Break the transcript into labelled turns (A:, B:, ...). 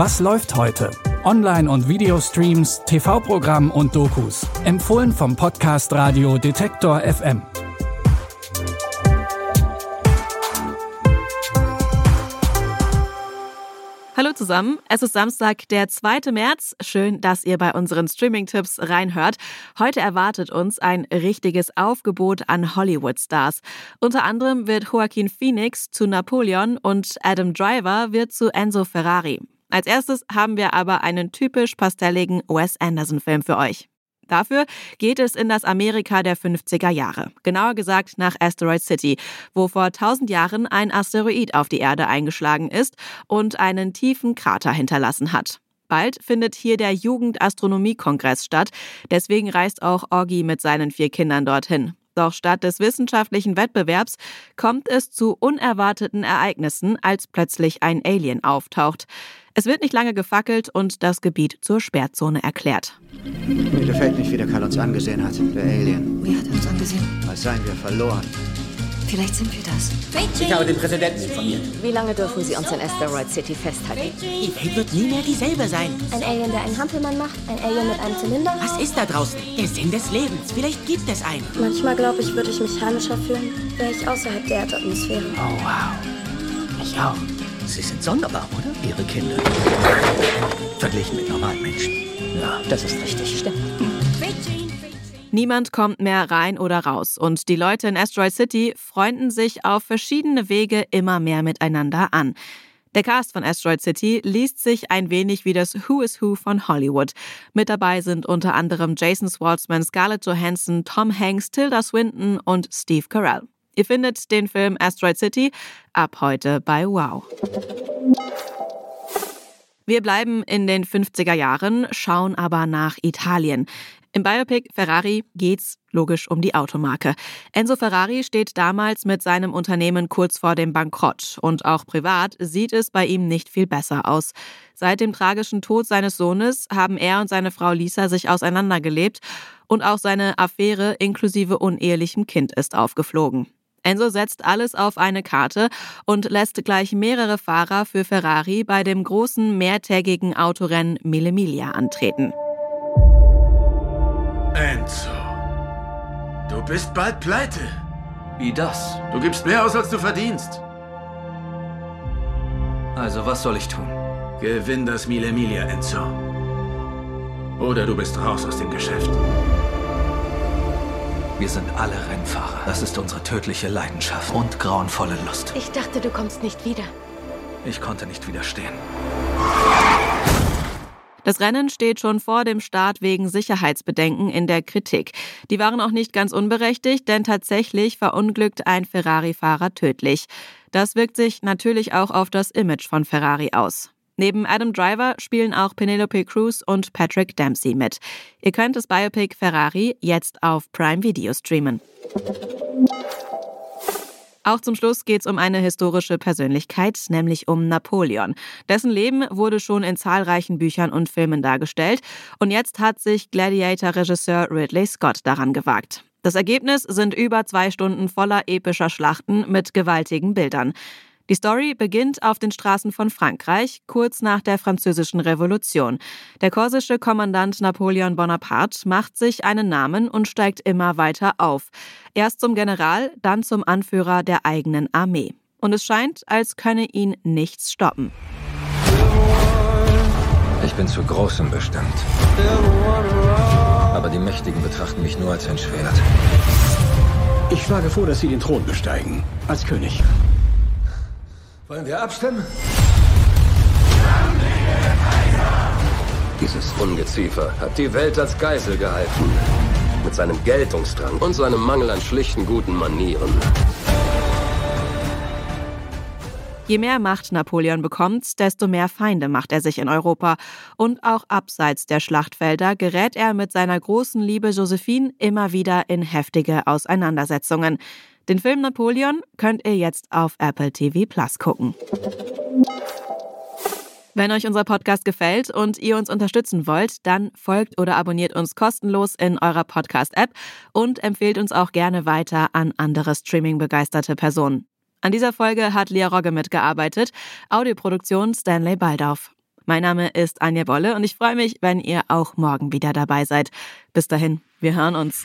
A: Was läuft heute? Online- und Videostreams, TV-Programm und Dokus. Empfohlen vom Podcast Radio Detektor FM.
B: Hallo zusammen, es ist Samstag, der 2. März. Schön, dass ihr bei unseren Streaming-Tipps reinhört. Heute erwartet uns ein richtiges Aufgebot an Hollywood-Stars. Unter anderem wird Joaquin Phoenix zu Napoleon und Adam Driver wird zu Enzo Ferrari. Als erstes haben wir aber einen typisch pastelligen Wes Anderson-Film für euch. Dafür geht es in das Amerika der 50er Jahre, genauer gesagt nach Asteroid City, wo vor 1000 Jahren ein Asteroid auf die Erde eingeschlagen ist und einen tiefen Krater hinterlassen hat. Bald findet hier der Jugendastronomiekongress statt, deswegen reist auch Orgi mit seinen vier Kindern dorthin. Doch statt des wissenschaftlichen Wettbewerbs kommt es zu unerwarteten Ereignissen, als plötzlich ein Alien auftaucht. Es wird nicht lange gefackelt und das Gebiet zur Sperrzone erklärt.
C: Mir gefällt nicht, wie der Karl uns angesehen hat, der Alien.
D: Wie hat er uns angesehen?
C: Als seien wir verloren.
D: Vielleicht sind wir das.
E: Ich habe den Präsidenten informiert.
F: Wie lange dürfen Sie uns in Asteroid City festhalten?
E: Die Welt wird nie mehr dieselbe sein.
G: Ein Alien, der einen Hampelmann macht? Ein Alien mit einem Zylinder?
E: Was ist da draußen? Der Sinn des Lebens. Vielleicht gibt es einen.
G: Manchmal glaube ich, würde ich mich heimischer fühlen, wäre ich außerhalb der Erdatmosphäre.
E: Oh, wow. Ich auch. Sie sind sonderbar, oder? Ihre Kinder. Verglichen mit normalen Menschen. Ja, das ist richtig.
F: Stimmt.
B: Niemand kommt mehr rein oder raus und die Leute in Asteroid City freunden sich auf verschiedene Wege immer mehr miteinander an. Der Cast von Asteroid City liest sich ein wenig wie das Who is Who von Hollywood. Mit dabei sind unter anderem Jason Schwartzman, Scarlett Johansson, Tom Hanks, Tilda Swinton und Steve Carell. Ihr findet den Film Asteroid City ab heute bei Wow. Wir bleiben in den 50er Jahren, schauen aber nach Italien. Im Biopic Ferrari geht's logisch um die Automarke. Enzo Ferrari steht damals mit seinem Unternehmen kurz vor dem Bankrott und auch privat sieht es bei ihm nicht viel besser aus. Seit dem tragischen Tod seines Sohnes haben er und seine Frau Lisa sich auseinandergelebt und auch seine Affäre inklusive unehelichem Kind ist aufgeflogen. Enzo setzt alles auf eine Karte und lässt gleich mehrere Fahrer für Ferrari bei dem großen mehrtägigen Autorennen Mille Miglia antreten.
H: Enzo, du bist bald pleite.
I: Wie das?
H: Du gibst mehr aus, als du verdienst.
I: Also was soll ich tun?
H: Gewinn das Mille Miglia, Enzo. Oder du bist raus aus dem Geschäft.
I: Wir sind alle Rennfahrer. Das ist unsere tödliche Leidenschaft und grauenvolle Lust.
F: Ich dachte, du kommst nicht wieder.
I: Ich konnte nicht widerstehen.
B: Das Rennen steht schon vor dem Start wegen Sicherheitsbedenken in der Kritik. Die waren auch nicht ganz unberechtigt, denn tatsächlich verunglückt ein Ferrari-Fahrer tödlich. Das wirkt sich natürlich auch auf das Image von Ferrari aus. Neben Adam Driver spielen auch Penelope Cruz und Patrick Dempsey mit. Ihr könnt das Biopic Ferrari jetzt auf Prime Video streamen. Auch zum Schluss geht es um eine historische Persönlichkeit, nämlich um Napoleon. Dessen Leben wurde schon in zahlreichen Büchern und Filmen dargestellt und jetzt hat sich Gladiator-Regisseur Ridley Scott daran gewagt. Das Ergebnis sind über zwei Stunden voller epischer Schlachten mit gewaltigen Bildern. Die Story beginnt auf den Straßen von Frankreich, kurz nach der Französischen Revolution. Der korsische Kommandant Napoleon Bonaparte macht sich einen Namen und steigt immer weiter auf. Erst zum General, dann zum Anführer der eigenen Armee. Und es scheint, als könne ihn nichts stoppen.
J: Ich bin zu Großem bestimmt. Aber die Mächtigen betrachten mich nur als ein Schwert.
K: Ich schlage vor, dass Sie den Thron besteigen. Als König.
J: Wollen wir abstimmen?
L: Dieses Ungeziefer hat die Welt als Geisel gehalten. Mit seinem Geltungsdrang und seinem Mangel an schlichten guten Manieren.
B: Je mehr Macht Napoleon bekommt, desto mehr Feinde macht er sich in Europa. Und auch abseits der Schlachtfelder gerät er mit seiner großen Liebe Josephine immer wieder in heftige Auseinandersetzungen. Den Film Napoleon könnt ihr jetzt auf Apple TV Plus gucken. Wenn euch unser Podcast gefällt und ihr uns unterstützen wollt, dann folgt oder abonniert uns kostenlos in eurer Podcast-App und empfehlt uns auch gerne weiter an andere Streaming-begeisterte Personen. An dieser Folge hat Lia Rogge mitgearbeitet, Audioproduktion Stanley Baldauf. Mein Name ist Anja Bolle und ich freue mich, wenn ihr auch morgen wieder dabei seid. Bis dahin, wir hören uns.